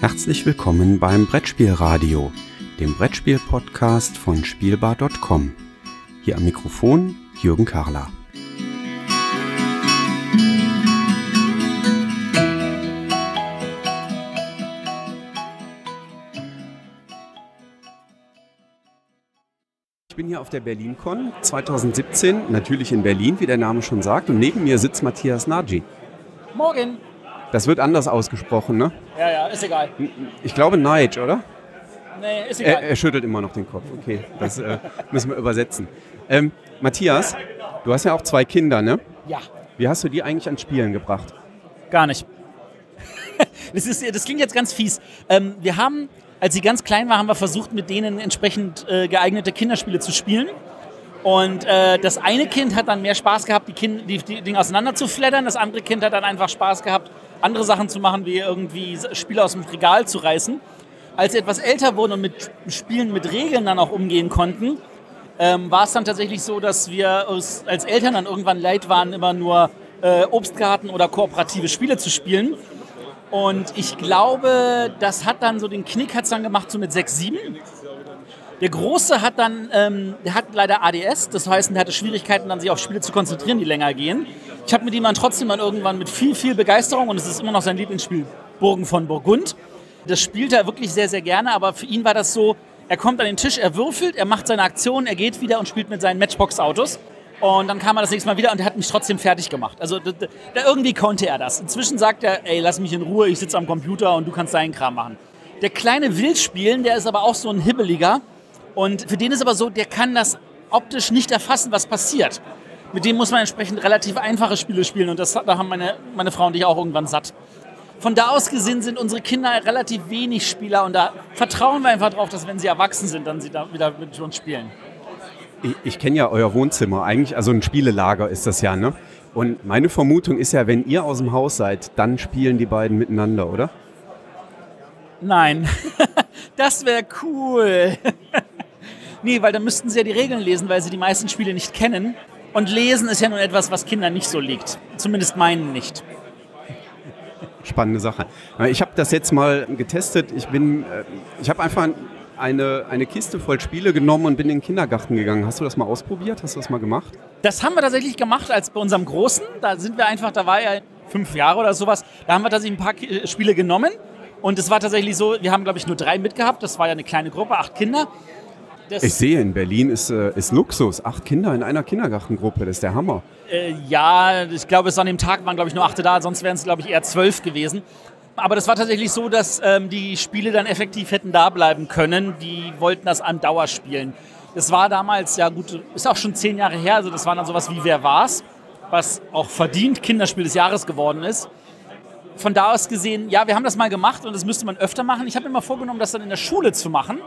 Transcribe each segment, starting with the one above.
Herzlich willkommen beim Brettspielradio, dem Brettspiel-Podcast von Spielbar.com. Hier am Mikrofon Jürgen Karler. Ich bin hier auf der BerlinCon 2017, natürlich in Berlin, wie der Name schon sagt, und neben mir sitzt Matthias Nagy. Morgen. Das wird anders ausgesprochen, ne? Ja, ja, ist egal. Ich glaube Nige, oder? Nee, ist Er, egal. er schüttelt immer noch den Kopf. Okay, das äh, müssen wir übersetzen. Ähm, Matthias, du hast ja auch zwei Kinder, ne? ja, Wie hast du die eigentlich ans Spielen gebracht? gar nicht. das, ist, das klingt jetzt ganz fies. Ähm, wir haben, als sie ganz klein war, haben wir versucht, mit denen entsprechend äh, geeignete Kinderspiele zu spielen. Und äh, das eine Kind hat dann mehr Spaß gehabt, die, kind, die, die Dinge auseinander zu. Das andere Kind hat dann einfach Spaß gehabt, andere Sachen zu machen, wie irgendwie Spiele aus dem Regal zu reißen. Als sie etwas älter wurden und mit Spielen mit Regeln dann auch umgehen konnten, ähm, war es dann tatsächlich so, dass wir als Eltern dann irgendwann leid waren, immer nur äh, Obstgarten oder kooperative Spiele zu spielen. Und ich glaube, das hat dann so den Knick hat's dann gemacht, so mit 6, 7. Der Große hat dann, ähm, der hat leider ADS, das heißt, er hatte Schwierigkeiten, dann sich auf Spiele zu konzentrieren, die länger gehen. Ich habe mit ihm dann trotzdem dann irgendwann mit viel, viel Begeisterung, und es ist immer noch sein Lieblingsspiel, Burgen von Burgund. Das spielt er wirklich sehr, sehr gerne, aber für ihn war das so, er kommt an den Tisch, er würfelt, er macht seine Aktion, er geht wieder und spielt mit seinen Matchbox-Autos. Und dann kam er das nächste Mal wieder und er hat mich trotzdem fertig gemacht. Also da, da, irgendwie konnte er das. Inzwischen sagt er, ey, lass mich in Ruhe, ich sitze am Computer und du kannst deinen Kram machen. Der kleine will spielen, der ist aber auch so ein Hibbeliger. Und für den ist aber so, der kann das optisch nicht erfassen, was passiert. Mit dem muss man entsprechend relativ einfache Spiele spielen und das da haben meine, meine Frau und ich auch irgendwann satt. Von da aus gesehen sind unsere Kinder relativ wenig Spieler und da vertrauen wir einfach drauf, dass wenn sie erwachsen sind, dann sie da wieder mit uns spielen. Ich, ich kenne ja euer Wohnzimmer eigentlich, also ein Spielelager ist das ja, ne? Und meine Vermutung ist ja, wenn ihr aus dem Haus seid, dann spielen die beiden miteinander, oder? Nein, das wäre cool. Nee, weil dann müssten sie ja die Regeln lesen, weil sie die meisten Spiele nicht kennen. Und lesen ist ja nun etwas, was Kindern nicht so liegt. Zumindest meinen nicht. Spannende Sache. Ich habe das jetzt mal getestet. Ich bin, äh, ich habe einfach eine, eine Kiste voll Spiele genommen und bin in den Kindergarten gegangen. Hast du das mal ausprobiert? Hast du das mal gemacht? Das haben wir tatsächlich gemacht, als bei unserem Großen. Da sind wir einfach, da war er fünf Jahre oder sowas. Da haben wir tatsächlich ein paar Ki- Spiele genommen. Und es war tatsächlich so, wir haben, glaube ich, nur drei mitgehabt. Das war ja eine kleine Gruppe, acht Kinder. Das, Ich sehe, in Berlin ist, äh, ist Luxus. Acht Kinder in einer Kindergartengruppe, das ist der Hammer. Äh, ja, ich glaube, es an dem Tag waren, glaube ich, nur acht da, sonst wären es, glaube ich, eher zwölf gewesen. Aber das war tatsächlich so, dass ähm, die Spiele dann effektiv hätten da bleiben können. Die wollten das an Dauer spielen. Das war damals, ja gut, ist auch schon zehn Jahre her, also das war dann sowas wie Wer war's, was auch verdient Kinderspiel des Jahres geworden ist. Von da aus gesehen, ja, wir haben das mal gemacht und das müsste man öfter machen. Ich habe mir mal vorgenommen, das dann in der Schule zu machen.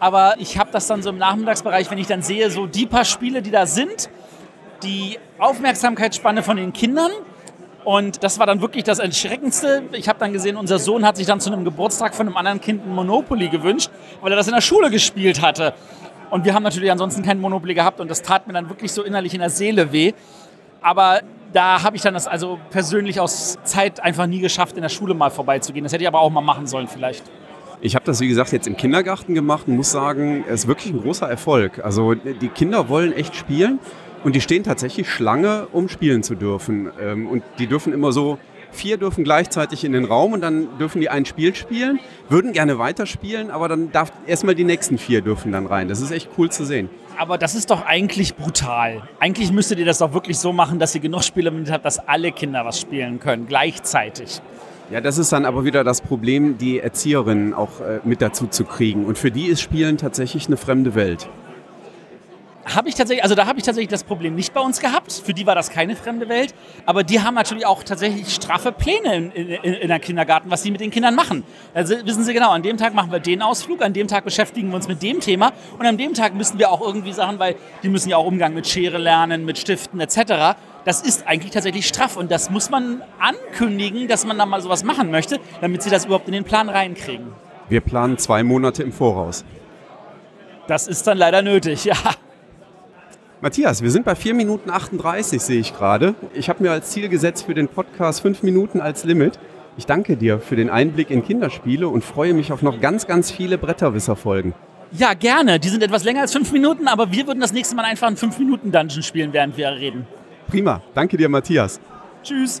Aber ich habe das dann so im Nachmittagsbereich, wenn ich dann sehe, so die paar Spiele, die da sind, die Aufmerksamkeitsspanne von den Kindern. Und das war dann wirklich das Erschreckendste. Ich habe dann gesehen, unser Sohn hat sich dann zu einem Geburtstag von einem anderen Kind ein Monopoly gewünscht, weil er das in der Schule gespielt hatte. Und wir haben natürlich ansonsten kein Monopoly gehabt und das tat mir dann wirklich so innerlich in der Seele weh. Aber da habe ich dann das also persönlich aus Zeit einfach nie geschafft, in der Schule mal vorbeizugehen. Das hätte ich aber auch mal machen sollen vielleicht. Ich habe das, wie gesagt, jetzt im Kindergarten gemacht und muss sagen, es ist wirklich ein großer Erfolg. Also die Kinder wollen echt spielen und die stehen tatsächlich Schlange, um spielen zu dürfen. Ähm, Und die dürfen immer so, vier dürfen gleichzeitig in den Raum und dann dürfen die ein Spiel spielen, würden gerne weiterspielen, aber dann darf erstmal die nächsten vier dürfen dann rein. Das ist echt cool zu sehen. Aber das ist doch eigentlich brutal. Eigentlich müsstet ihr das doch wirklich so machen, dass ihr genug Spiele mit habt, dass alle Kinder was spielen können, gleichzeitig. Ja, das ist dann aber wieder das Problem, die Erzieherinnen auch äh, mit dazu zu kriegen. Und für die ist Spielen tatsächlich eine fremde Welt. Habe ich tatsächlich, also da habe ich tatsächlich das Problem nicht bei uns gehabt. Für die war das keine fremde Welt. Aber die haben natürlich auch tatsächlich straffe Pläne in, in, in der Kindergarten, was sie mit den Kindern machen. Also wissen sie genau, an dem Tag machen wir den Ausflug, an dem Tag beschäftigen wir uns mit dem Thema und an dem Tag müssen wir auch irgendwie Sachen, weil die müssen ja auch Umgang mit Schere lernen, mit Stiften etc. Das ist eigentlich tatsächlich straff und das muss man ankündigen, dass man da mal sowas machen möchte, damit sie das überhaupt in den Plan reinkriegen. Wir planen zwei Monate im Voraus. Das ist dann leider nötig, ja. Matthias, wir sind bei 4 Minuten 38, sehe ich gerade. Ich habe mir als Ziel gesetzt für den Podcast 5 Minuten als Limit. Ich danke dir für den Einblick in Kinderspiele und freue mich auf noch ganz, ganz viele Bretterwisser-Folgen. Ja, gerne. Die sind etwas länger als fünf Minuten, aber wir würden das nächste Mal einfach einen fünf Minuten Dungeon spielen, während wir reden. Prima. Danke dir, Matthias. Tschüss.